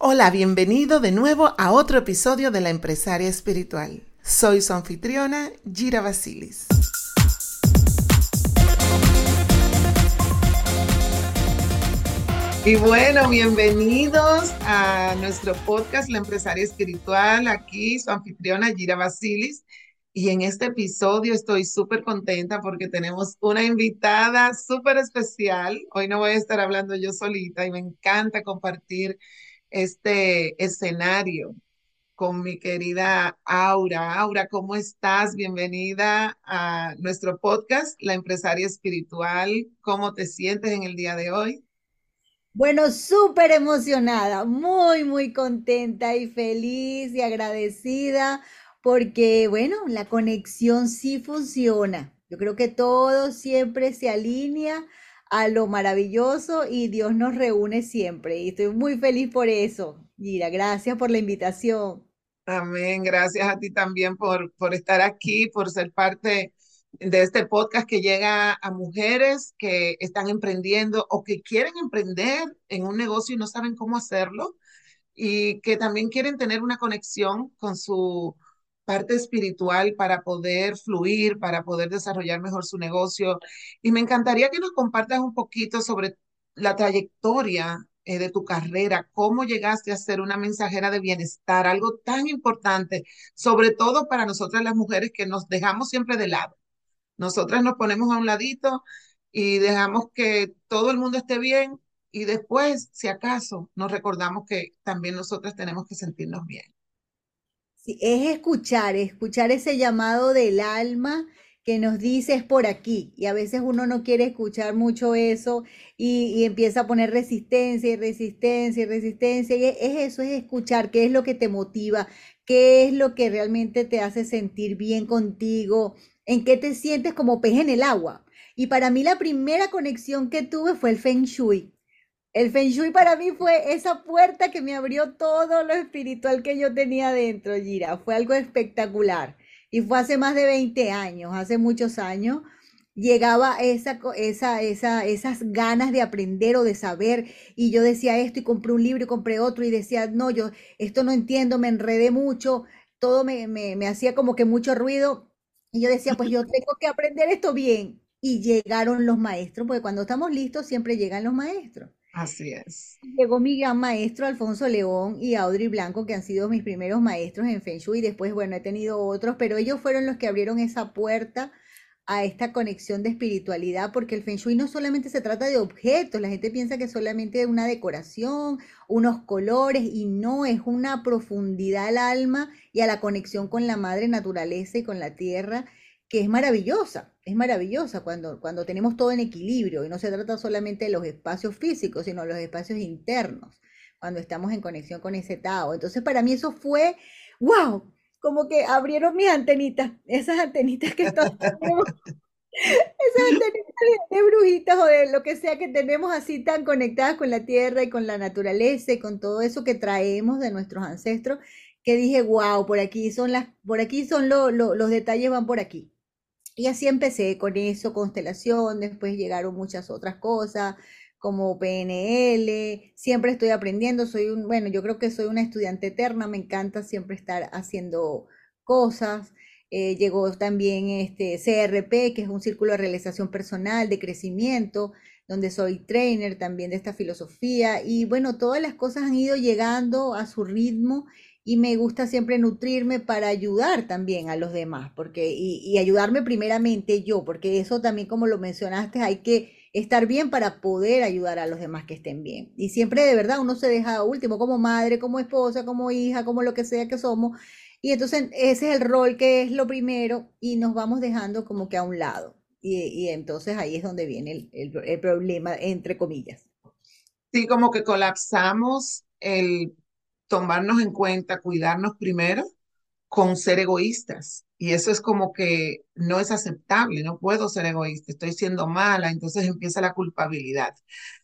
Hola, bienvenido de nuevo a otro episodio de La Empresaria Espiritual. Soy su anfitriona, Gira Basilis. Y bueno, bienvenidos a nuestro podcast La Empresaria Espiritual. Aquí su anfitriona, Gira Basilis. Y en este episodio estoy súper contenta porque tenemos una invitada súper especial. Hoy no voy a estar hablando yo solita y me encanta compartir este escenario con mi querida Aura. Aura, ¿cómo estás? Bienvenida a nuestro podcast, La Empresaria Espiritual. ¿Cómo te sientes en el día de hoy? Bueno, súper emocionada, muy, muy contenta y feliz y agradecida porque, bueno, la conexión sí funciona. Yo creo que todo siempre se alinea a lo maravilloso y Dios nos reúne siempre. Y estoy muy feliz por eso. Mira, gracias por la invitación. Amén. Gracias a ti también por, por estar aquí, por ser parte de este podcast que llega a mujeres que están emprendiendo o que quieren emprender en un negocio y no saben cómo hacerlo y que también quieren tener una conexión con su parte espiritual para poder fluir, para poder desarrollar mejor su negocio. Y me encantaría que nos compartas un poquito sobre la trayectoria eh, de tu carrera, cómo llegaste a ser una mensajera de bienestar, algo tan importante, sobre todo para nosotras las mujeres que nos dejamos siempre de lado. Nosotras nos ponemos a un ladito y dejamos que todo el mundo esté bien y después, si acaso, nos recordamos que también nosotras tenemos que sentirnos bien es escuchar, escuchar ese llamado del alma que nos dice es por aquí. Y a veces uno no quiere escuchar mucho eso y, empieza a poner resistencia y resistencia y resistencia. Y es, eso, es escuchar qué es lo que te motiva, qué es lo que realmente te hace sentir bien contigo, en qué te sientes como pez en el agua. Y para mí la primera conexión que tuve fue el Feng Shui. El Feng Shui para mí fue esa puerta que me abrió todo lo espiritual que yo tenía dentro, Gira. Fue algo espectacular. Y fue hace más de 20 años, hace muchos años. Llegaba esa, esa, esa, esas ganas de aprender o de saber. Y yo decía esto y compré un libro y compré otro y decía, no, yo esto no entiendo, me enredé mucho, todo me, me, me hacía como que mucho ruido. Y yo decía, pues yo tengo que aprender esto bien. Y llegaron los maestros, porque cuando estamos listos siempre llegan los maestros. Así es. Llegó mi gran maestro Alfonso León y Audrey Blanco, que han sido mis primeros maestros en Feng Shui. Después, bueno, he tenido otros, pero ellos fueron los que abrieron esa puerta a esta conexión de espiritualidad, porque el Feng Shui no solamente se trata de objetos, la gente piensa que es solamente una decoración, unos colores, y no, es una profundidad al alma y a la conexión con la madre naturaleza y con la tierra que es maravillosa, es maravillosa cuando, cuando tenemos todo en equilibrio y no se trata solamente de los espacios físicos, sino los espacios internos, cuando estamos en conexión con ese Tao. Entonces para mí eso fue, wow, como que abrieron mis antenitas, esas antenitas que están... esas antenitas de, brujitas o de lo que sea que tenemos así tan conectadas con la tierra y con la naturaleza y con todo eso que traemos de nuestros ancestros, que dije, wow, por aquí son las, por aquí son los detalles van por aquí. Y así empecé con eso, constelación, después llegaron muchas otras cosas como PNL, siempre estoy aprendiendo, soy un, bueno, yo creo que soy una estudiante eterna, me encanta siempre estar haciendo cosas. Eh, llegó también este CRP, que es un círculo de realización personal, de crecimiento, donde soy trainer también de esta filosofía. Y bueno, todas las cosas han ido llegando a su ritmo y me gusta siempre nutrirme para ayudar también a los demás, porque y, ayudarme primeramente yo, porque eso también como lo mencionaste, hay que estar bien para poder ayudar a los demás que estén bien. Y siempre de verdad uno se deja último como madre, como esposa, como hija, como lo que sea que somos. Y entonces ese es el rol que es lo primero y nos vamos dejando como que a un lado. Y, entonces ahí es donde viene el, el problema, entre comillas. Sí, como que colapsamos el tomarnos en cuenta, cuidarnos primero con ser egoístas. Y eso es como que no es aceptable, no puedo ser egoísta, estoy siendo mala, entonces empieza la culpabilidad.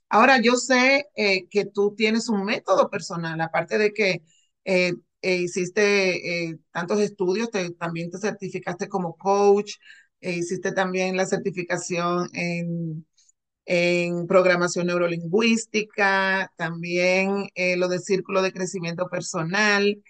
Ahora, yo sé eh, que tú tienes un método personal, aparte de que eh, eh, hiciste tantos estudios, también te certificaste como coach, hiciste también la certificación en, en programación neurolingüística, también lo de círculo de crecimiento personal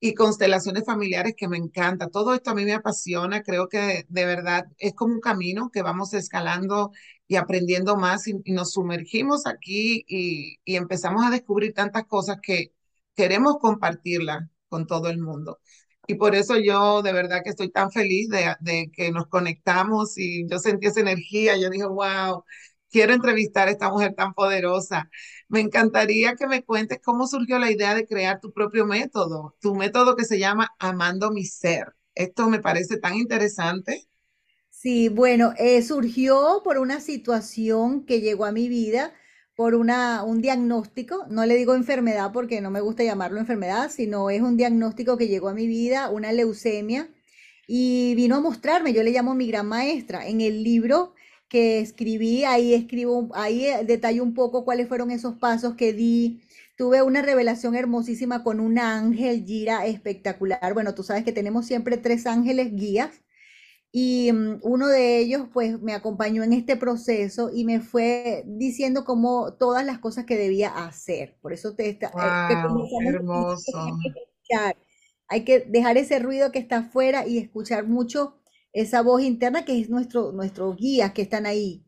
y constelaciones familiares que me encanta. Todo esto a mí me apasiona, creo que de verdad es como un camino que vamos escalando y aprendiendo más y, nos sumergimos aquí y, y, empezamos a descubrir tantas cosas que queremos compartirlas con todo el mundo. Y por eso yo de verdad que estoy tan feliz de, de que nos conectamos y yo sentí esa energía, yo dije, wow, quiero entrevistar a esta mujer tan poderosa. Me encantaría que me cuentes cómo surgió la idea de crear tu propio método, tu método que se llama Amando mi Ser. Esto me parece tan interesante. Sí, bueno, eh, surgió por una situación que llegó a mi vida, por una, un diagnóstico, no le digo enfermedad porque no me gusta llamarlo enfermedad, sino es un diagnóstico que llegó a mi vida, una leucemia, y vino a mostrarme, yo le llamo mi gran maestra. En el libro que escribí, ahí escribo, ahí eh, detallo un poco cuáles fueron esos pasos que di. Tuve una revelación hermosísima con un ángel Gira espectacular. Bueno, tú sabes que tenemos siempre tres ángeles guías y mm, uno de ellos pues me acompañó en este proceso y me fue diciendo como todas las cosas que debía hacer. Por eso te está wow, hermoso. Hay que dejar ese ruido que está afuera y escuchar mucho esa voz interna que es nuestro, nuestros guías que están ahí.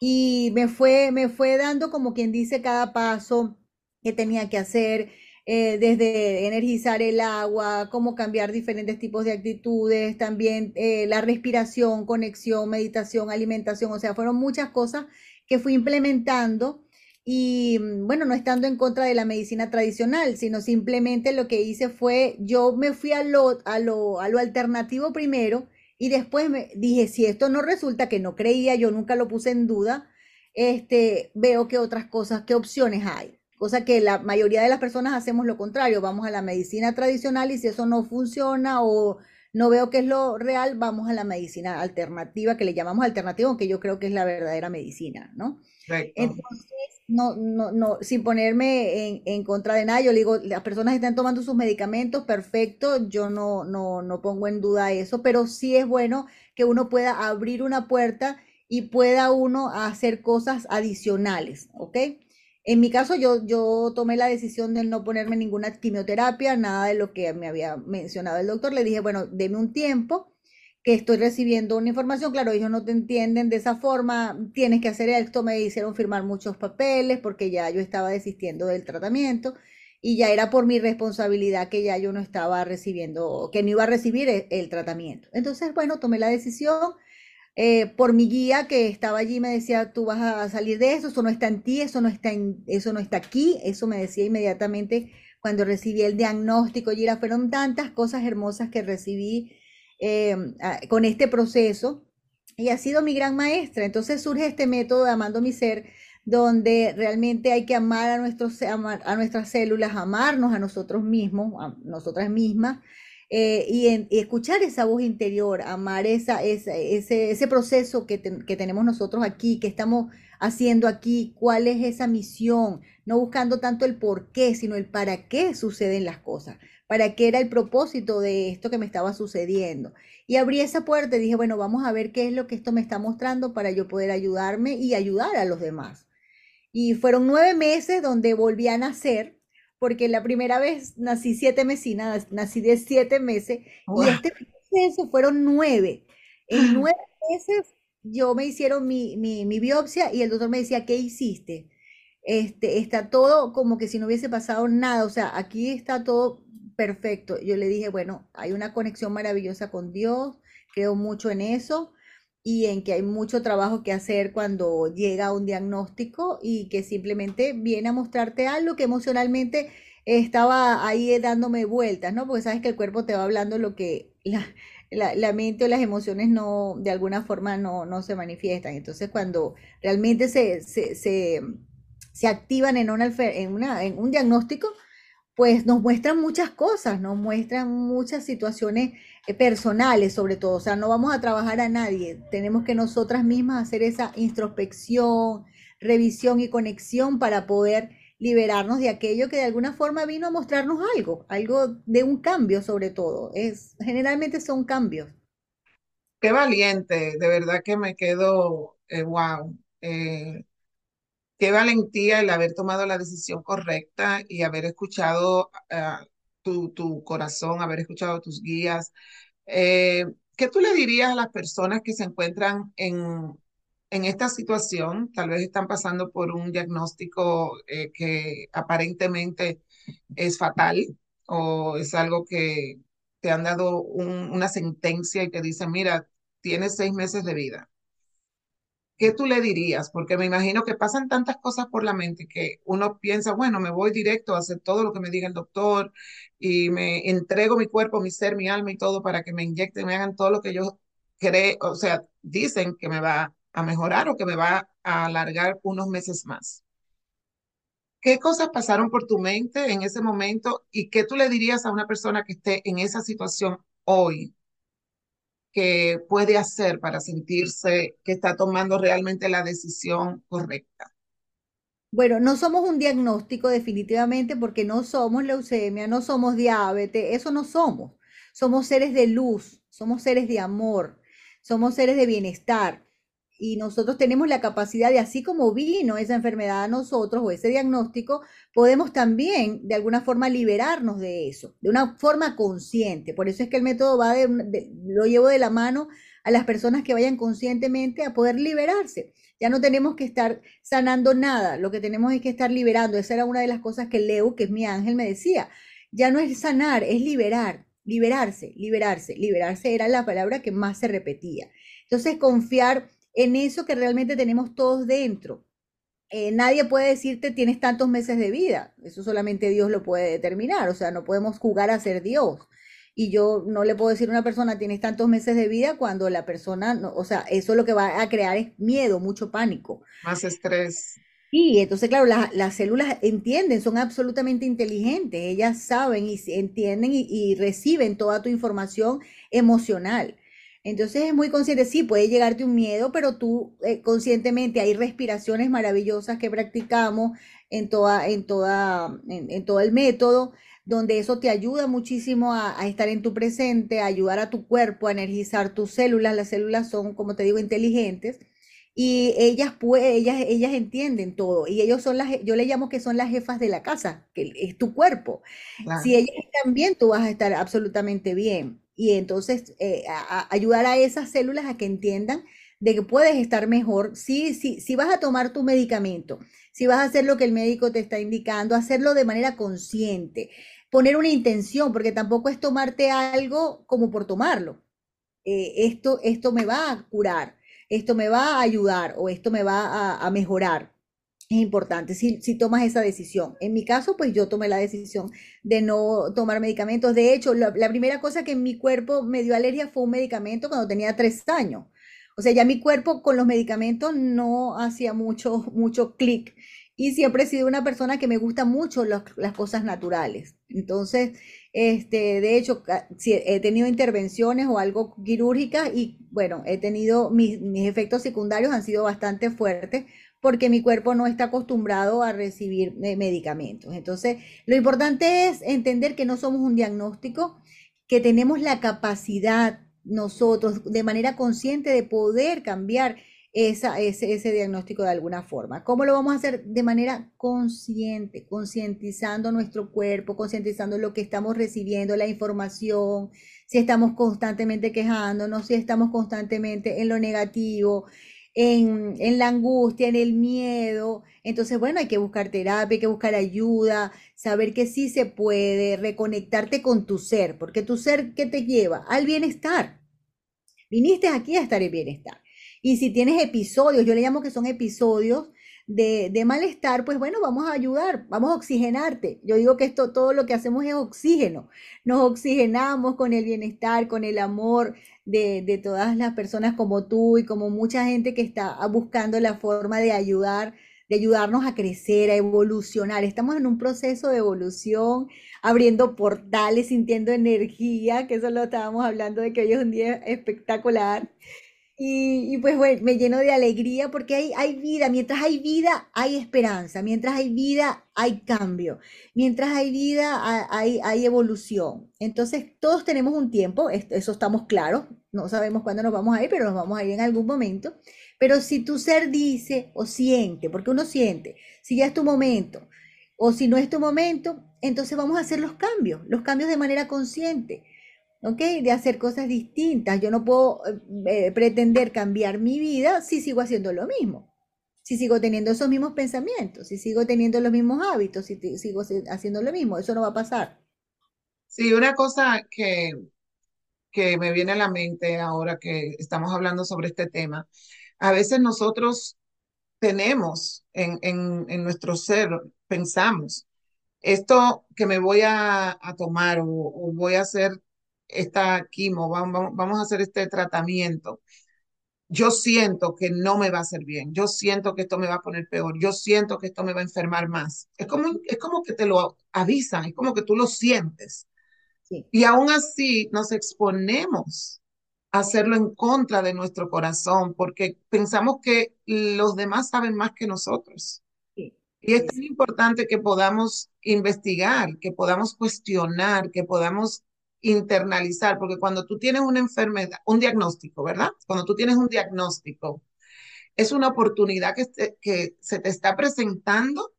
Y me fue, me fue dando como quien dice cada paso que tenía que hacer, eh, desde energizar el agua, cómo cambiar diferentes tipos de actitudes, también eh, la respiración, conexión, meditación, alimentación, o sea, fueron muchas cosas que fui implementando y mm, bueno, no estando en contra de la medicina tradicional, sino simplemente lo que hice fue, yo me fui a lo, a lo, a lo alternativo primero y después me dije, si esto no resulta, que no creía, yo nunca lo puse en duda, este, veo que otras cosas, qué opciones hay. Cosa que la mayoría de las personas hacemos lo contrario, vamos a la medicina tradicional y si eso no funciona o no veo que es lo real, vamos a la medicina alternativa, que le llamamos alternativa, aunque yo creo que es la verdadera medicina, ¿no? Entonces, no, no, no, sin ponerme en, en, contra de nada, yo le digo, las personas están tomando sus medicamentos, perfecto, yo no, no, no pongo en duda eso, pero sí es bueno que uno pueda abrir una puerta y pueda uno hacer cosas adicionales, ¿ok? En mi caso, yo, yo tomé la decisión de no ponerme ninguna quimioterapia, nada de lo que me había mencionado el doctor. Le dije, bueno, deme un tiempo estoy recibiendo una información, claro, ellos no te entienden de esa forma, tienes que hacer esto, me hicieron firmar muchos papeles porque ya yo estaba desistiendo del tratamiento y ya era por mi responsabilidad que ya yo no estaba recibiendo, que no iba a recibir el, el tratamiento. Entonces, bueno, tomé la decisión. Eh, por mi guía que estaba allí me decía, tú vas a salir de eso, eso no está en ti, eso no está, en, eso no está aquí, eso me decía inmediatamente cuando recibí el diagnóstico, y fueron tantas cosas hermosas que recibí eh, con este proceso y ha sido mi gran maestra. Entonces surge este método de Amando mi Ser, donde realmente hay que amar a, nuestros, a nuestras células, amarnos a nosotros mismos, a nosotras mismas, eh, y, escuchar esa voz interior, amar esa, ese, ese, proceso que, que, tenemos nosotros aquí, que estamos haciendo aquí, cuál es esa misión, no buscando tanto el por qué, sino el para qué suceden las cosas para qué era el propósito de esto que me estaba sucediendo. Y abrí esa puerta y dije, bueno, vamos a ver qué es lo que esto me está mostrando para yo poder ayudarme y ayudar a los demás. Y fueron nueve meses donde volví a nacer, porque la primera vez nací siete meses, nací de siete meses, y este proceso fueron nueve. En nueve meses yo me hicieron mi, mi, mi biopsia y el doctor me decía, ¿qué hiciste? Este, está todo como que si no hubiese pasado nada, o sea, aquí está todo perfecto. Yo le dije, bueno, hay una conexión maravillosa con Dios, creo mucho en eso y en que hay mucho trabajo que hacer cuando llega un diagnóstico y que simplemente viene a mostrarte algo que emocionalmente estaba ahí dándome vueltas, ¿no? Porque sabes que el cuerpo te va hablando lo que la, mente o las emociones no, de alguna forma no, no se manifiestan. Entonces, cuando realmente se, se, se, activan en, una, en, una, en un diagnóstico, pues nos muestran muchas cosas, nos muestran muchas situaciones eh, personales sobre todo, o sea, no vamos a trabajar a nadie, tenemos que nosotras mismas hacer esa introspección, revisión y conexión para poder liberarnos de aquello que de alguna forma vino a mostrarnos algo, algo de un cambio sobre todo. Es, generalmente son cambios. Qué valiente, de verdad que me quedo, wow. Eh, qué valentía el haber tomado la decisión correcta y haber escuchado uh, tu, tu, corazón, haber escuchado tus guías. Eh, ¿Qué tú le dirías a las personas que se encuentran en, en esta situación? Tal vez están pasando por un diagnóstico eh, que aparentemente es fatal o es algo que te han dado un, una sentencia y te dicen, mira, tienes seis meses de vida ¿qué tú le dirías? Porque me imagino que pasan tantas cosas por la mente que uno piensa, bueno, me voy directo a hacer todo lo que me diga el doctor y me entrego mi cuerpo, mi ser, mi alma y todo para que me inyecten, me hagan todo lo que yo creo, o sea, dicen que me va a mejorar o que me va a alargar unos meses más. ¿Qué cosas pasaron por tu mente en ese momento y qué tú le dirías a una persona que esté en esa situación hoy? Que puede hacer para sentirse que está tomando realmente la decisión correcta? Bueno, no somos un diagnóstico definitivamente porque no somos leucemia, no somos diabetes, eso no somos. Somos seres de luz, somos seres de amor, somos seres de bienestar y nosotros tenemos la capacidad de, así como vino esa enfermedad a nosotros o ese diagnóstico, podemos también de alguna forma liberarnos de eso, de una forma consciente. Por eso es que el método va de, lo llevo de la mano a las personas que vayan conscientemente a poder liberarse. Ya no tenemos que estar sanando nada, lo que tenemos es que estar liberando. Esa era una de las cosas que Leo, que es mi ángel, me decía. Ya no es sanar, es liberar, liberarse, liberarse. Liberarse era la palabra que más se repetía. Entonces, confiar en eso que realmente tenemos todos dentro. Eh, nadie puede decirte tienes tantos meses de vida, eso solamente Dios lo puede determinar, o sea, no podemos jugar a ser Dios. Y yo no le puedo decir a una persona tienes tantos meses de vida cuando la persona, no, o sea, eso lo que va a crear es miedo, mucho pánico. Más estrés. Y entonces, claro, las células entienden, son absolutamente inteligentes, ellas saben y entienden y reciben toda tu información emocional. Entonces es muy consciente, sí, puede llegarte un miedo, pero tú eh, conscientemente hay respiraciones maravillosas que practicamos en, toda, en, toda, en, todo el método, donde eso te ayuda muchísimo a, estar en tu presente, a ayudar a tu cuerpo, a energizar tus células. Las células son, como te digo, inteligentes y ellas, ellas, ellas entienden todo y ellos son las, yo le llamo que son las jefas de la casa, que es tu cuerpo. Si ellas están bien, tú vas a estar absolutamente bien y entonces eh, ayudar a esas células a que entiendan de que puedes estar mejor si, si, si vas a tomar tu medicamento, si vas a hacer lo que el médico te está indicando, hacerlo de manera consciente, poner una intención, porque tampoco es tomarte algo como por tomarlo. Eh, esto, esto me va a curar, esto me va a ayudar o esto me va a, a mejorar es importante si, si, tomas esa decisión. En mi caso, pues yo tomé la decisión de no tomar medicamentos. De hecho, la, primera cosa que mi cuerpo me dio alergia fue un medicamento cuando tenía tres años. O sea, ya mi cuerpo con los medicamentos no hacía mucho, mucho clic. Y siempre he sido una persona que me gusta mucho las cosas naturales. Entonces, este, de hecho, he tenido intervenciones o algo quirúrgicas y bueno, he tenido mis, mis efectos secundarios han sido bastante fuertes porque mi cuerpo no está acostumbrado a recibir eh, medicamentos. Entonces, lo importante es entender que no somos un diagnóstico, que tenemos la capacidad nosotros de manera consciente de poder cambiar ese, ese, diagnóstico de alguna forma. ¿Cómo lo vamos a hacer? De manera consciente, concientizando nuestro cuerpo, concientizando lo que estamos recibiendo, la información, si estamos constantemente quejándonos, si estamos constantemente en lo negativo, en, la angustia, en el miedo. Entonces, bueno, hay que buscar terapia, hay que buscar ayuda, saber que sí se puede, reconectarte con tu ser, porque tu ser, ¿qué te lleva? Al bienestar. Viniste aquí a estar en bienestar. Y si tienes episodios, yo le llamo que son episodios de, de, malestar, pues bueno, vamos a ayudar, vamos a oxigenarte. Yo digo que esto, todo lo que hacemos es oxígeno. Nos oxigenamos con el bienestar, con el amor de, de todas las personas como tú y como mucha gente que está buscando la forma de ayudar de ayudarnos a crecer, a evolucionar. Estamos en un proceso de evolución, abriendo portales, sintiendo energía, que eso lo estábamos hablando de que hoy es un día espectacular. Y, pues bueno, me lleno de alegría porque hay, hay vida. Mientras hay vida, hay esperanza. Mientras hay vida, hay cambio. Mientras hay vida, hay, hay evolución. Entonces, todos tenemos un tiempo, eso estamos claros. No sabemos cuándo nos vamos a ir, pero nos vamos a ir en algún momento. Pero si tu ser dice o siente, porque uno siente, si ya es tu momento o si no es tu momento, entonces vamos a hacer los cambios, los cambios de manera consciente. ¿Ok? De hacer cosas distintas. Yo no puedo eh, eh, pretender cambiar mi vida si sigo haciendo lo mismo, si sigo teniendo esos mismos pensamientos, si sigo teniendo los mismos hábitos, si sigo haciendo lo mismo. Eso no va a pasar. Sí, una cosa que, que me viene a la mente ahora que estamos hablando sobre este tema, a veces nosotros tenemos en, en, nuestro ser, pensamos, esto que me voy a, tomar o, voy a hacer esta quimo, vamos, vamos a hacer este tratamiento, yo siento que no me va a hacer bien, yo siento que esto me va a poner peor, yo siento que esto me va a enfermar más. Es como, es como que te lo avisan, es como que tú lo sientes. Y aún así nos exponemos a hacerlo en contra de nuestro corazón porque pensamos que los demás saben más que nosotros. Y es tan importante que podamos investigar, que podamos cuestionar, que podamos internalizar, porque cuando tú tienes una enfermedad, un diagnóstico, ¿verdad? Cuando tú tienes un diagnóstico, es una oportunidad que, que se te está presentando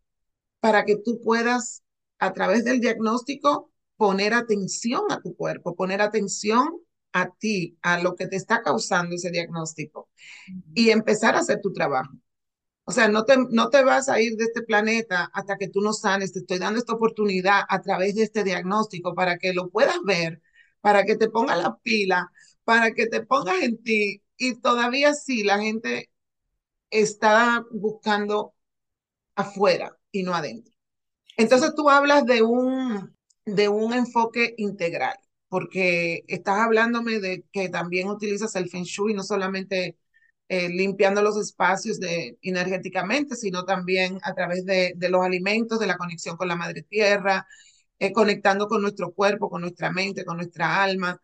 para que tú puedas, a través del diagnóstico, poner atención a tu cuerpo, poner atención a ti, a lo que te está causando ese diagnóstico y empezar a hacer tu trabajo. O sea, no te, no te vas a ir de este planeta hasta que tú no sanes. Te estoy dando esta oportunidad a través de este diagnóstico para que lo puedas ver, para que te pongas la pila, para que te pongas en ti. Y todavía sí, la gente está buscando afuera y no adentro. Entonces tú hablas de un, de un enfoque integral, porque estás hablándome de que también utilizas el Feng Shui, no solamente eh, limpiando los espacios de, energéticamente, sino también a través de, los alimentos, de la conexión con la madre tierra, eh, conectando con nuestro cuerpo, con nuestra mente, con nuestra alma.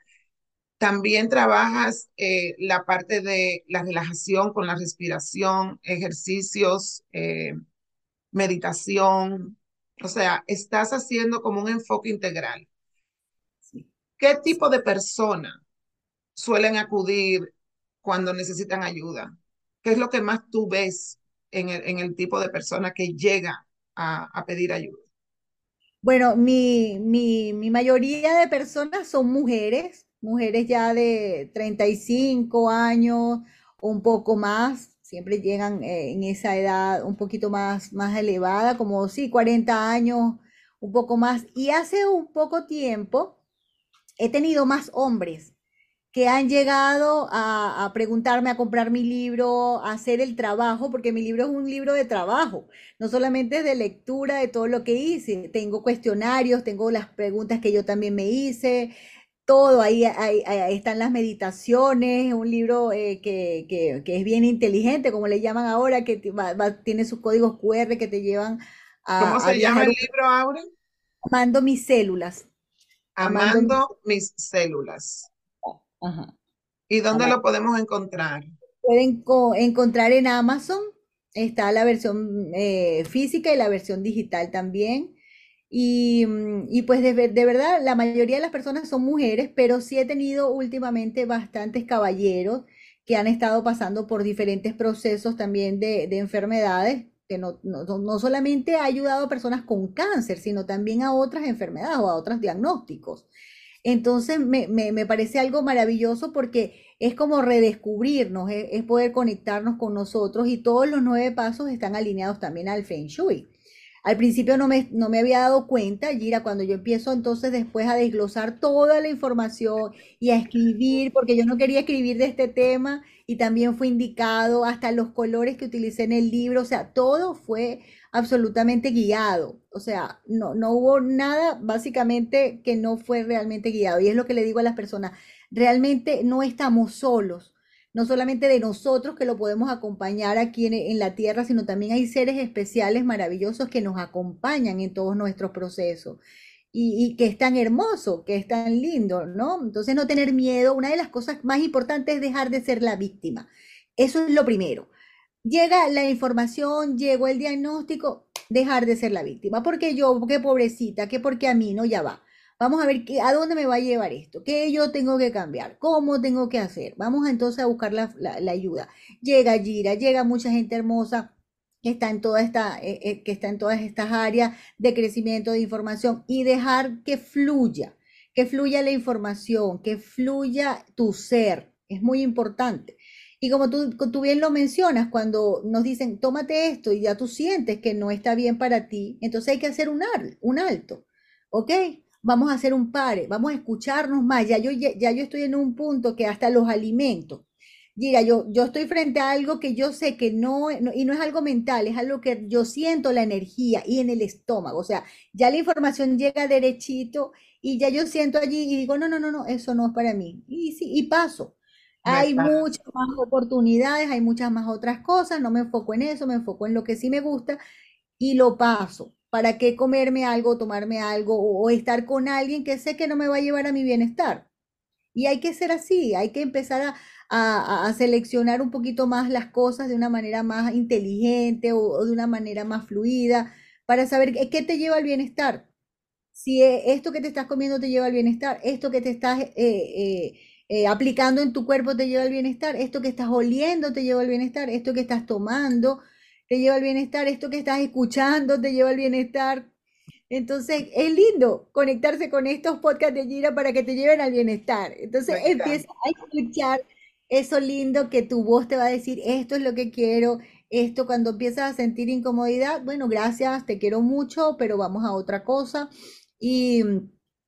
También trabajas eh, la parte de la relajación con la respiración, ejercicios, meditación. O sea, estás haciendo como un enfoque integral. ¿Qué tipo de persona suelen acudir cuando necesitan ayuda? ¿Qué es lo que más tú ves en el, tipo de persona que llega a, pedir ayuda? Bueno, mi, mayoría de personas son mujeres, mujeres ya de 35 años un poco más, siempre llegan eh, en esa edad un poquito más elevada, como sí, 40 años, un poco más. Y hace un poco tiempo he tenido más hombres que han llegado a, preguntarme, a comprar mi libro, a hacer el trabajo, porque mi libro es un libro de trabajo, no solamente de lectura de todo lo que hice, tengo cuestionarios, tengo las preguntas que yo también me hice, todo, ahí, están las meditaciones, un libro eh, que, es bien inteligente, como le llaman ahora, que tiene sus códigos QR que te llevan a... ¿Cómo se llama el libro, Aura? Amando mis células. Amando mis células. ¿Y dónde lo podemos encontrar? Pueden encontrar en Amazon, está la versión eh, física y la versión digital también. Y, mm, pues de, verdad, la mayoría de las personas son mujeres, pero sí he tenido últimamente bastantes caballeros que han estado pasando por diferentes procesos también de, enfermedades, que no, no, solamente ha ayudado a personas con cáncer, sino también a otras enfermedades o a otros diagnósticos. Entonces me, parece algo maravilloso porque es como redescubrirnos, es, poder conectarnos con nosotros y todos los nueve pasos están alineados también al Feng Shui. Al principio no me, no me había dado cuenta, Gira, cuando yo empiezo entonces después a desglosar toda la información y a escribir, porque yo no quería escribir de este tema y también fue indicado hasta los colores que utilicé en el libro, o sea, todo fue absolutamente guiado. O sea, no, no hubo nada básicamente que no fue realmente guiado. Y es lo que le digo a las personas, realmente no estamos solos. no solamente de nosotros que lo podemos acompañar aquí en, la tierra, sino también hay seres especiales, maravillosos que nos acompañan en todos nuestros procesos. Y, y, que es tan hermoso, que es tan lindo, ¿no? Entonces no tener miedo, una de las cosas más importantes es dejar de ser la víctima. Eso es lo primero. Llega la información, llegó el diagnóstico, dejar de ser la víctima. Porque yo, qué pobrecita, que porque a mí no, ya va. Vamos a ver qué, a dónde me va a llevar esto, qué yo tengo que cambiar, cómo tengo que hacer. Vamos entonces a buscar la, ayuda. Llega Gira, llega mucha gente hermosa que está en toda esta, eh, eh, que está en todas estas áreas de crecimiento de información y dejar que fluya, que fluya la información, que fluya tu ser. Es muy importante. Y como tú, tú bien lo mencionas, cuando nos dicen, tómate esto y ya tú sientes que no está bien para ti, entonces hay que hacer un, un alto, ¿ok? Vamos a hacer un pare, vamos a escucharnos más. Ya yo, ya, yo estoy en un punto que hasta los alimentos. Mira, yo, yo estoy frente a algo que yo sé que no, y no es algo mental, es algo que yo siento la energía y en el estómago. O sea, ya la información llega derechito y ya yo siento allí y digo, no, no, no, no, eso no es para mí. Y sí, y paso. Hay muchas más oportunidades, hay muchas más otras cosas, no me enfoco en eso, me enfoco en lo que sí me gusta y lo paso. ¿Para qué comerme algo, tomarme algo o, estar con alguien que sé que no me va a llevar a mi bienestar? Y hay que ser así, hay que empezar a, seleccionar un poquito más las cosas de una manera más inteligente o, de una manera más fluida para saber qué te lleva al bienestar. Si e, esto que te estás comiendo te lleva al bienestar, esto que te estás... Eh, eh, eh, aplicando en tu cuerpo te lleva al bienestar, esto que estás oliendo te lleva al bienestar, esto que estás tomando te lleva al bienestar, esto que estás escuchando te lleva al bienestar. Entonces, es lindo conectarse con estos podcasts de Gira para que te lleven al bienestar. Entonces, empieza a escuchar eso lindo que tu voz te va a decir, esto es lo que quiero, esto cuando empiezas a sentir incomodidad, bueno, gracias, te quiero mucho, pero vamos a otra cosa. Y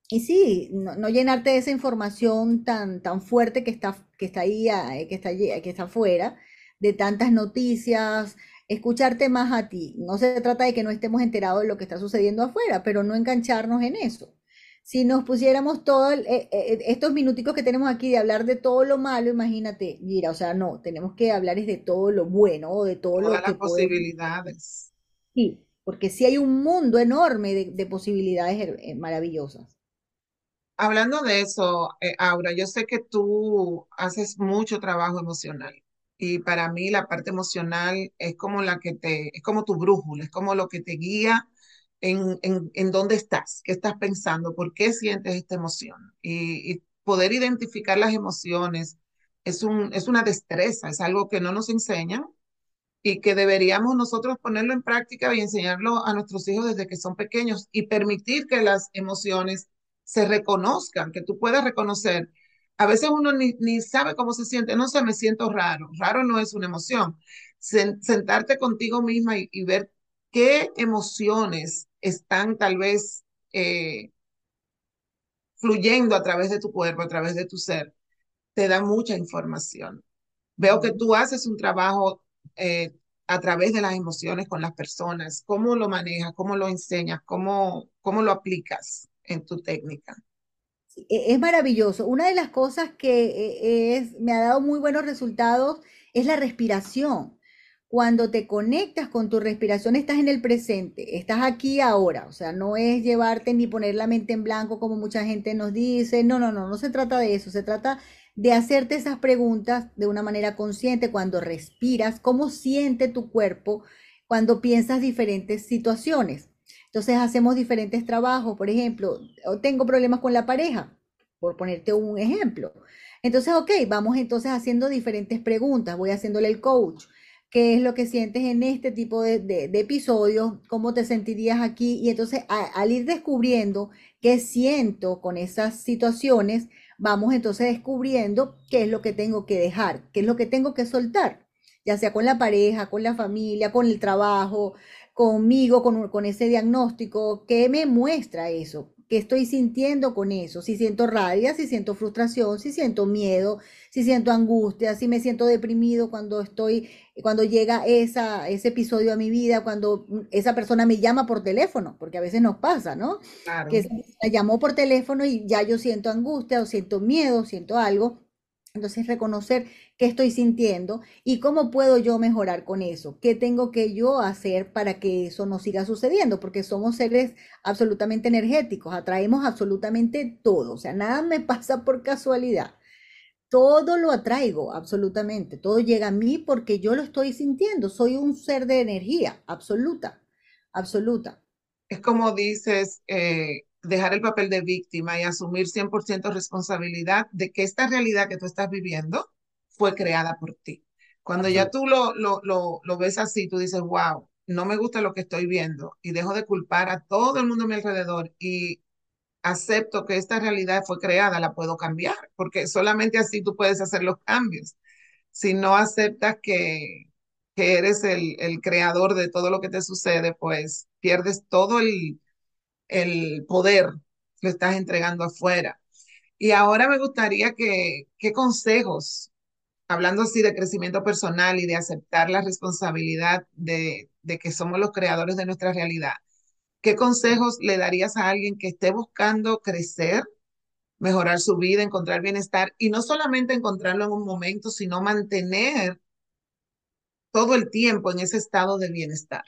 y sí, no, llenarte de esa información tan, tan fuerte que está, que está ahí, eh, que está, que está afuera, de tantas noticias, escucharte más a ti. No se trata de que no estemos enterados de lo que está sucediendo afuera, pero no engancharnos en eso. Si nos pusiéramos todos eh, eh, estos minuticos que tenemos aquí de hablar de todo lo malo, imagínate, mira, o sea, no, tenemos que hablar de todo lo bueno, de todo lo que las posibilidades. Sí, porque sí hay un mundo enorme de posibilidades maravillosas. Hablando de eso, eh, Aura, yo sé que tú haces mucho trabajo emocional y para mí la parte emocional es como la que te, es como tu brújula, es como lo que te guía en, en, en dónde estás, qué estás pensando, por qué sientes esta emoción. Y, poder identificar las emociones es, un, es una destreza, es algo que no nos enseñan y que deberíamos nosotros ponerlo en práctica y enseñarlo a nuestros hijos desde que son pequeños y permitir que las emociones se reconozcan, que tú puedas reconocer. A veces uno ni, ni sabe cómo se siente, no sé, me siento raro. Raro no es una emoción. sentarte contigo misma y, ver qué emociones están tal vez eh, fluyendo a través de tu cuerpo, a través de tu ser, te da mucha información. Veo que tú haces un trabajo eh, a través de las emociones con las personas. ¿Cómo lo manejas? ¿Cómo lo enseñas? ¿Cómo, cómo lo aplicas? En tu técnica. E-, es maravilloso. Una de las cosas que es, me ha dado muy buenos resultados es la respiración. Cuando te conectas con tu respiración, estás en el presente, estás aquí ahora. O sea, no es llevarte ni poner la mente en blanco como mucha gente nos dice. No, no, no, no se trata de eso. Se trata de hacerte esas preguntas de una manera consciente cuando respiras, cómo siente tu cuerpo cuando piensas diferentes situaciones. Entonces hacemos diferentes trabajos, por ejemplo, tengo problemas con la pareja, por ponerte un ejemplo. Entonces, ok, vamos entonces haciendo diferentes preguntas, voy haciéndole el coach. ¿Qué es lo que sientes en este tipo de, episodios? ¿Cómo te sentirías aquí? Y entonces al ir descubriendo qué siento con esas situaciones, vamos entonces descubriendo qué es lo que tengo que dejar, qué es lo que tengo que soltar, ya sea con la pareja, con la familia, con el trabajo, conmigo, con, con ese diagnóstico, ¿qué me muestra eso? ¿Qué estoy sintiendo con eso? Si siento rabia, si siento frustración, si siento miedo, si siento angustia, si me siento deprimido cuando estoy, cuando llega esa, ese episodio a mi vida, cuando esa persona me llama por teléfono, porque a veces nos pasa, ¿no? Que me llamó por teléfono y ya yo siento angustia o siento miedo, siento algo. Entonces, reconocer qué estoy sintiendo y cómo puedo yo mejorar con eso, qué tengo que yo hacer para que eso no siga sucediendo, porque somos seres absolutamente energéticos, atraemos absolutamente todo, o sea, nada me pasa por casualidad. Todo lo atraigo, absolutamente. Todo llega a mí porque yo lo estoy sintiendo. Soy un ser de energía, absoluta, absoluta. Es como dices, eh, dejar el papel de víctima y asumir 100% responsabilidad de que esta realidad que tú estás viviendo fue creada por ti. Cuando ya tú lo, lo, lo, lo ves así, tú dices, wow, no me gusta lo que estoy viendo y dejo de culpar a todo el mundo a mi alrededor y acepto que esta realidad fue creada, la puedo cambiar, porque solamente así tú puedes hacer los cambios. Si no aceptas que, que eres el, el creador de todo lo que te sucede, pues pierdes todo el, el poder, lo estás entregando afuera. Y ahora me gustaría que, ¿qué consejos, hablando así de crecimiento personal y de aceptar la responsabilidad de, de que somos los creadores de nuestra realidad, ¿qué consejos le darías a alguien que esté buscando crecer, mejorar su vida, encontrar bienestar y no solamente encontrarlo en un momento, sino mantener todo el tiempo en ese estado de bienestar?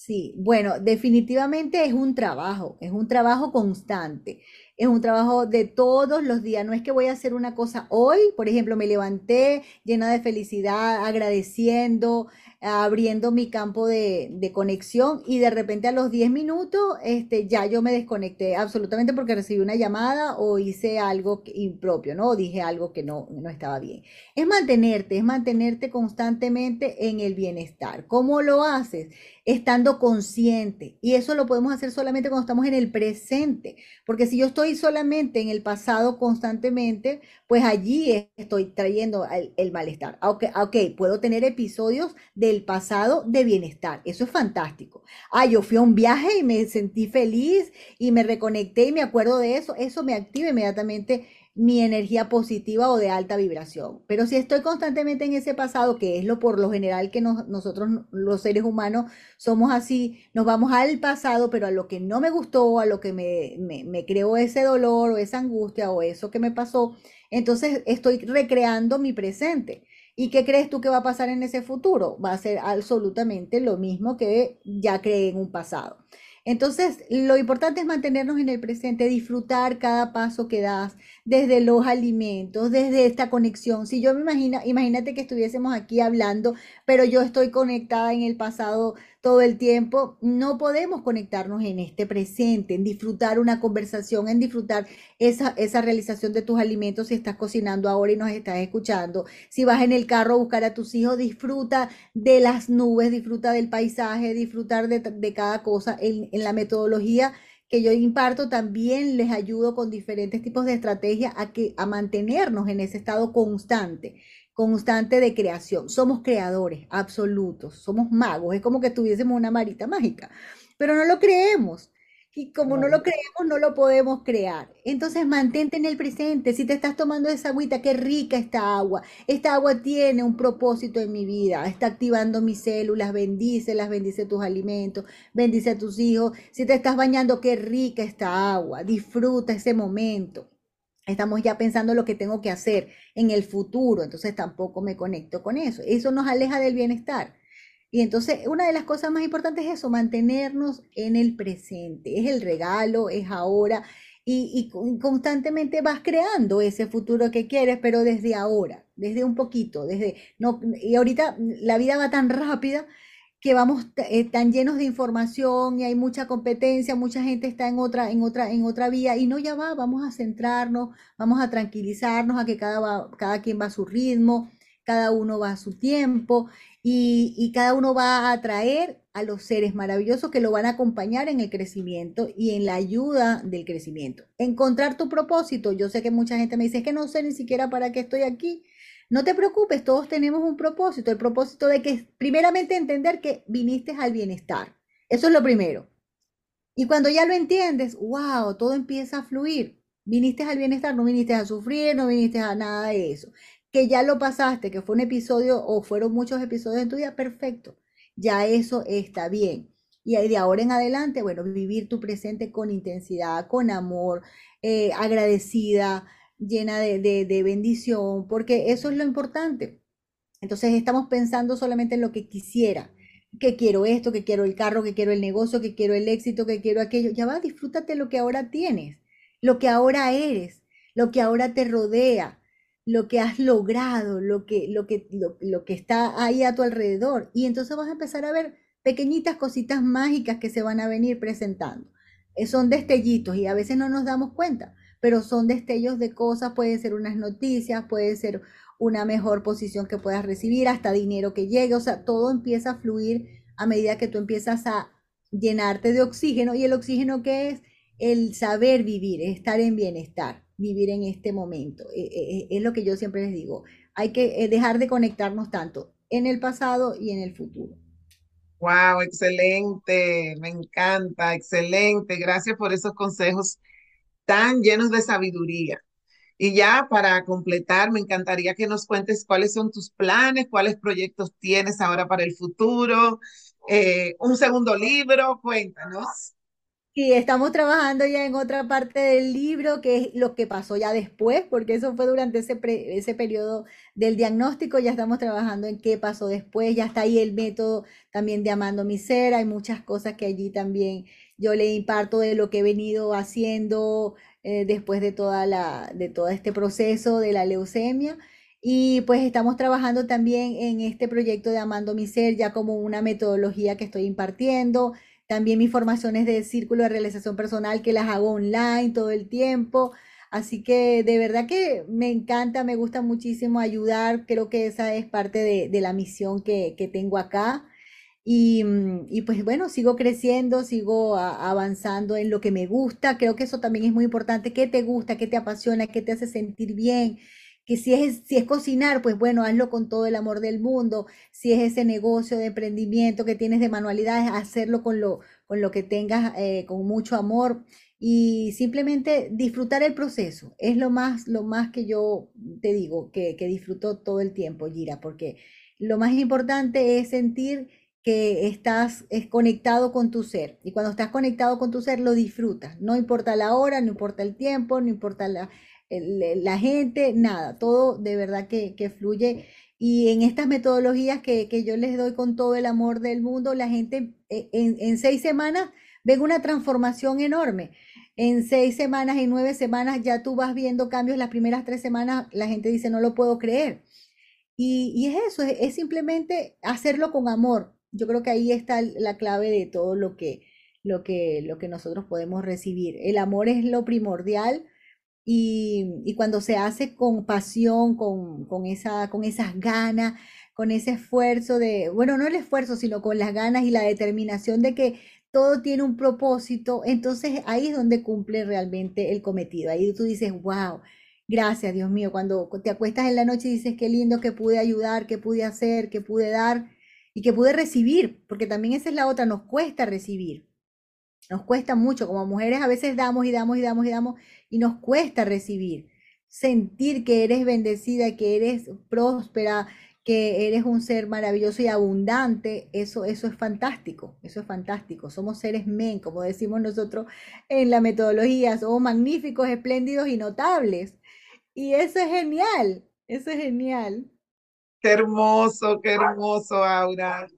Sí, bueno, definitivamente es un trabajo, es un trabajo constante, es un trabajo de todos los días. No es que voy a hacer una cosa hoy, por ejemplo, me levanté llena de felicidad, agradeciendo, abriendo mi campo de, conexión y de repente a los 10 minutos este, ya yo me desconecté absolutamente porque recibí una llamada o hice algo impropio, ¿no? O dije algo que no, no estaba bien. Es mantenerte, es mantenerte constantemente en el bienestar. ¿Cómo lo haces? Estando consciente. Y eso lo podemos hacer solamente cuando estamos en el presente. Porque si yo estoy solamente en el pasado constantemente, pues allí estoy trayendo el, malestar. Okay, ok, puedo tener episodios del pasado de bienestar. Eso es fantástico. Ah, yo fui a un viaje y me sentí feliz y me reconecté y me acuerdo de eso. Eso me activa inmediatamente mi energía positiva o de alta vibración. Pero si estoy constantemente en ese pasado, que es lo por lo general que nosotros los seres humanos somos así, nos vamos al pasado, pero a lo que no me gustó, a lo que me, me, me creó ese dolor o esa angustia o eso que me pasó, entonces estoy recreando mi presente. ¿Y qué crees tú que va a pasar en ese futuro? Va a ser absolutamente lo mismo que ya creé en un pasado. Entonces, lo importante es mantenernos en el presente, disfrutar cada paso que das, desde los alimentos, desde esta conexión. Si yo me imagino, imagínate que estuviésemos aquí hablando, pero yo estoy conectada en el pasado todo el tiempo, no podemos conectarnos en este presente, en disfrutar una conversación, en disfrutar esa, esa realización de tus alimentos si estás cocinando ahora y nos estás escuchando. Si vas en el carro a buscar a tus hijos, disfruta de las nubes, disfruta del paisaje, disfrutar de, de cada cosa en, en la metodología que yo imparto, también les ayudo con diferentes tipos de estrategias a, que, a mantenernos en ese estado constante, constante de creación. Somos creadores absolutos, somos magos, es como que tuviésemos una marita mágica, pero no lo creemos. Y como no lo creemos, no lo podemos crear. Entonces mantente en el presente. Si te estás tomando esa agüita, qué rica esta agua. Esta agua tiene un propósito en mi vida. Está activando mis células. Bendícelas, bendice tus alimentos, bendice a tus hijos. Si te estás bañando, qué rica esta agua. Disfruta ese momento. Estamos ya pensando lo que tengo que hacer en el futuro. Entonces tampoco me conecto con eso. Eso nos aleja del bienestar. Y entonces una de las cosas más importantes es eso, mantenernos en el presente. Es el regalo, es ahora. Y, constantemente vas creando ese futuro que quieres, pero desde ahora, desde un poquito, desde no y ahorita la vida va tan rápida que vamos eh, tan llenos de información y hay mucha competencia, mucha gente está en otra en otra en otra vía y no ya va, vamos a centrarnos, vamos a tranquilizarnos a que cada cada quien va a su ritmo, cada uno va a su tiempo y, cada uno va a atraer a los seres maravillosos que lo van a acompañar en el crecimiento y en la ayuda del crecimiento. Encontrar tu propósito. Yo sé que mucha gente me dice, es que no sé ni siquiera para qué estoy aquí. No te preocupes, todos tenemos un propósito. El propósito de que, primeramente, entender que viniste al bienestar. Eso es lo primero. Y cuando ya lo entiendes, wow, todo empieza a fluir. Viniste al bienestar, no viniste a sufrir, no viniste a nada de eso que ya lo pasaste, que fue un episodio o fueron muchos episodios en tu vida, perfecto. Ya eso está bien. Y de ahora en adelante, bueno, vivir tu presente con intensidad, con amor, eh, agradecida, llena de, de bendición, porque eso es lo importante. Entonces estamos pensando solamente en lo que quisiera, que quiero esto, que quiero el carro, que quiero el negocio, que quiero el éxito, que quiero aquello. Ya va, disfrútate lo que ahora tienes, lo que ahora eres, lo que ahora te rodea, lo que has logrado, lo que, lo que, lo, que está ahí a tu alrededor. Y entonces vas a empezar a ver pequeñitas cositas mágicas que se van a venir presentando. Eh, son destellitos y a veces no nos damos cuenta, pero son destellos de cosas, pueden ser unas noticias, puede ser una mejor posición que puedas recibir, hasta dinero que llegue, o sea, todo empieza a fluir a medida que tú empiezas a llenarte de oxígeno y el oxígeno que es el saber vivir, estar en bienestar, vivir en este momento. E, e, e, es lo que yo siempre les digo, hay que eh, dejar de conectarnos tanto en el pasado y en el futuro. Wow, excelente, me encanta, excelente. Gracias por esos consejos tan llenos de sabiduría. Y ya para completar, me encantaría que nos cuentes cuáles son tus planes, cuáles proyectos tienes ahora para el futuro, eh, un segundo libro, cuéntanos. Sí, estamos trabajando ya en otra parte del libro, que es lo que pasó ya después, porque eso fue durante ese, ese periodo del diagnóstico, ya estamos trabajando en qué pasó después, ya está ahí el método también de Amando mi Ser, hay muchas cosas que allí también yo le imparto de lo que he venido haciendo eh, después de, toda la, de todo este proceso de la leucemia. Y pues estamos trabajando también en este proyecto de Amando mi Ser, ya como una metodología que estoy impartiendo. También mis formaciones de círculo de realización personal que las hago online todo el tiempo. Así que de verdad que me encanta, me gusta muchísimo ayudar. Creo que esa es parte de, la misión que, que tengo acá. Mm, y, pues bueno, sigo creciendo, sigo avanzando en lo que me gusta. Creo que eso también es muy importante. ¿Qué te gusta? ¿Qué te apasiona? ¿Qué te hace sentir bien? Que si es, si es cocinar, pues bueno, hazlo con todo el amor del mundo. Si es ese negocio de emprendimiento que tienes de manualidades, hacerlo con lo, con lo que tengas, eh, con mucho amor. Y simplemente disfrutar el proceso. Es lo más, lo más que yo te digo, que, que disfruto todo el tiempo, Gira, porque lo más importante es sentir que estás conectado con tu ser. Y cuando estás conectado con tu ser, lo disfrutas. No importa la hora, no importa el tiempo, no importa la, la gente, nada. Todo de verdad que, fluye. Y en estas metodologías que, yo les doy con todo el amor del mundo, la gente eh, en, en seis semanas ve una transformación enorme. En seis semanas, en nueve semanas, ya tú vas viendo cambios. Las primeras tres semanas, la gente dice, no lo puedo creer. Y, y es eso, es simplemente hacerlo con amor yo creo que ahí está la clave de todo lo que, lo que, lo que nosotros podemos recibir. El amor es lo primordial y, cuando se hace con pasión, con, con, esa, con esas ganas, con ese esfuerzo de, bueno, no el esfuerzo, sino con las ganas y la determinación de que todo tiene un propósito, entonces ahí es donde cumple realmente el cometido. Ahí tú dices, wow, gracias Dios mío, cuando te acuestas en la noche y dices, qué lindo que pude ayudar, que pude hacer, que pude dar y que pude recibir, porque también esa es la otra, nos cuesta recibir. Nos cuesta mucho, como mujeres a veces damos y damos y damos y damos y nos cuesta recibir. Sentir que eres bendecida, que eres próspera, que eres un ser maravilloso y abundante, eso, eso es fantástico, eso es fantástico. Somos seres men, como decimos nosotros en la metodología, somos magníficos, espléndidos y notables. Y eso es genial, eso es genial. Qué hermoso, qué hermoso, Aura.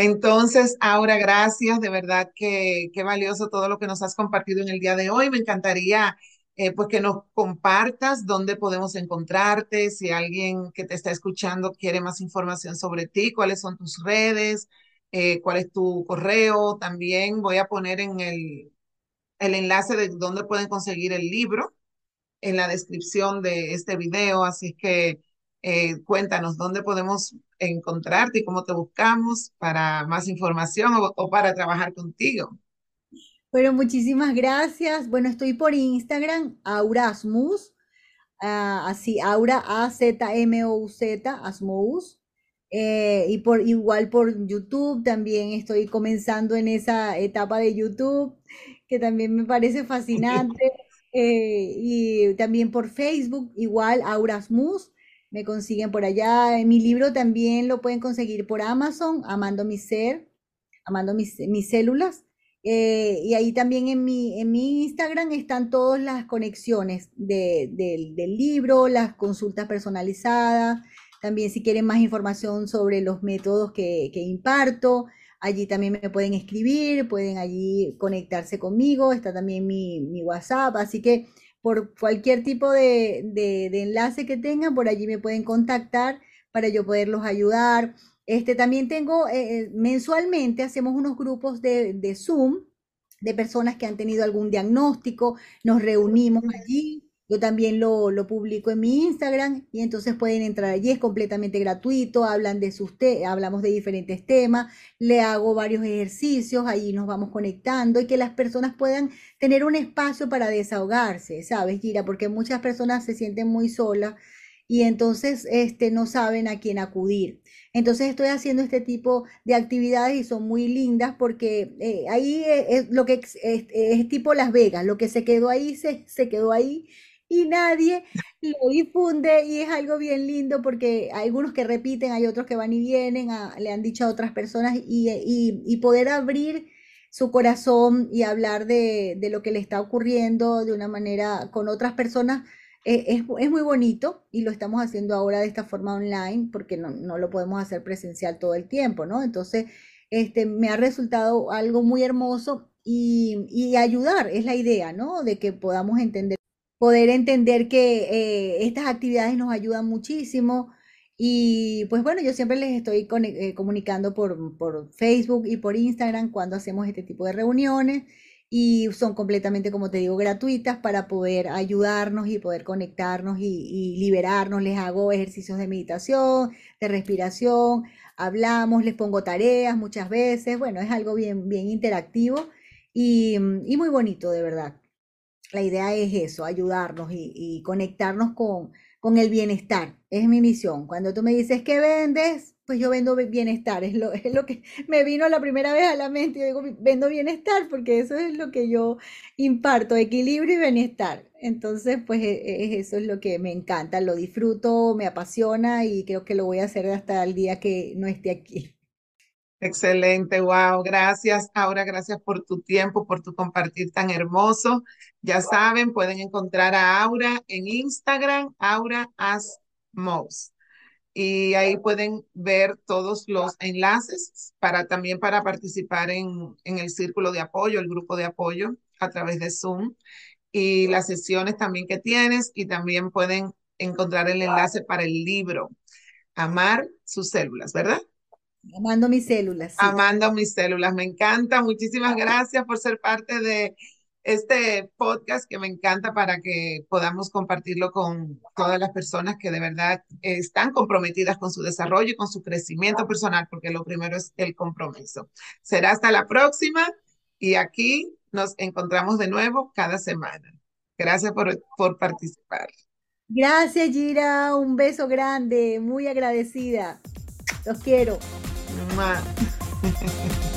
Entonces, Aura, gracias, de verdad que qué valioso todo lo que nos has compartido en el día de hoy. Me encantaría eh, pues que nos compartas dónde podemos encontrarte, si alguien que te está escuchando quiere más información sobre ti, cuáles son tus redes, eh, cuál es tu correo. También voy a poner en el, el enlace de dónde pueden conseguir el libro en la descripción de este video, así que eh, cuéntanos dónde podemos encontrarte y cómo te buscamos para más información o, para trabajar contigo. Bueno, muchísimas gracias. Bueno, estoy por Instagram, Aurasmus, ah, así, Aura A-Z-M-O-U-Z, Asmous. Eh, y por igual por YouTube también estoy comenzando en esa etapa de YouTube que también me parece fascinante eh, y también por Facebook igual Aurasmus me consiguen por allá. Mi libro también lo pueden conseguir por Amazon, Amando mi ser, Amando mis, mis células. Eh, y ahí también en mi, en mi Instagram están todas las conexiones del libro, las consultas personalizadas, también si quieren más información sobre los métodos que, imparto, allí también me pueden escribir, pueden allí conectarse conmigo, está también mi, mi WhatsApp, así que por cualquier tipo de, de, enlace que tengan, por allí me pueden contactar para yo poderlos ayudar. Este, también tengo, eh, eh, mensualmente hacemos unos grupos de, de Zoom de personas que han tenido algún diagnóstico, nos reunimos allí, yo también lo, lo, publico en mi Instagram y entonces pueden entrar allí, es completamente gratuito, hablan de sus hablamos de diferentes temas, le hago varios ejercicios, allí nos vamos conectando y que las personas puedan tener un espacio para desahogarse, ¿sabes, Gira? Porque muchas personas se sienten muy solas y entonces este, no saben a quién acudir. Entonces estoy haciendo este tipo de actividades y son muy lindas porque eh, ahí es, lo que es, tipo Las Vegas, lo que se quedó ahí se, se quedó ahí y nadie lo difunde y es algo bien lindo porque hay algunos que repiten, hay otros que van y vienen, le han dicho a otras personas y, poder abrir su corazón y hablar de, lo que le está ocurriendo de una manera con otras personas. Eh, es, muy bonito y lo estamos haciendo ahora de esta forma online porque no, no, lo podemos hacer presencial todo el tiempo, ¿no? Entonces, este, me ha resultado algo muy hermoso y, y ayudar, es la idea, ¿no? De que podamos entender poder entender que eh, estas actividades nos ayudan muchísimo. Y pues bueno, yo siempre les estoy eh, comunicando por, por, Facebook y por Instagram cuando hacemos este tipo de reuniones y son completamente, como te digo, gratuitas para poder ayudarnos y poder conectarnos y, liberarnos. Les hago ejercicios de meditación, de respiración, hablamos, les pongo tareas muchas veces. Bueno, es algo bien, bien interactivo y, y muy bonito, de verdad la idea es eso, ayudarnos y, conectarnos con, con, el bienestar. Es mi misión. Cuando tú me dices que vendes, pues yo vendo bienestar. Es lo, es lo que me vino la primera vez a la mente. Yo digo, vendo bienestar porque eso es lo que yo imparto, equilibrio y bienestar. Entonces, pues e, e, eso es lo que me encanta, lo disfruto, me apasiona y creo que lo voy a hacer hasta el día que no esté aquí. Excelente, wow, gracias. Ahora, gracias por tu tiempo, por tu compartir tan hermoso. Ya saben, pueden encontrar a Aura en Instagram, Aura as Mouse. Y ahí pueden ver todos los enlaces para también para participar en, en el círculo de apoyo, el grupo de apoyo a través de Zoom y las sesiones también que tienes y también pueden encontrar el enlace para el libro, Amar sus células, ¿verdad? Amando mis células. Amando mis células, me encanta. Muchísimas gracias por ser parte de este podcast que me encanta para que podamos compartirlo con todas las personas que de verdad están comprometidas con su desarrollo y con su crecimiento personal, porque lo primero es el compromiso. Será hasta la próxima y aquí nos encontramos de nuevo cada semana. Gracias por, por participar. Gracias, Gira. Un beso grande, muy agradecida. Los quiero. Mua.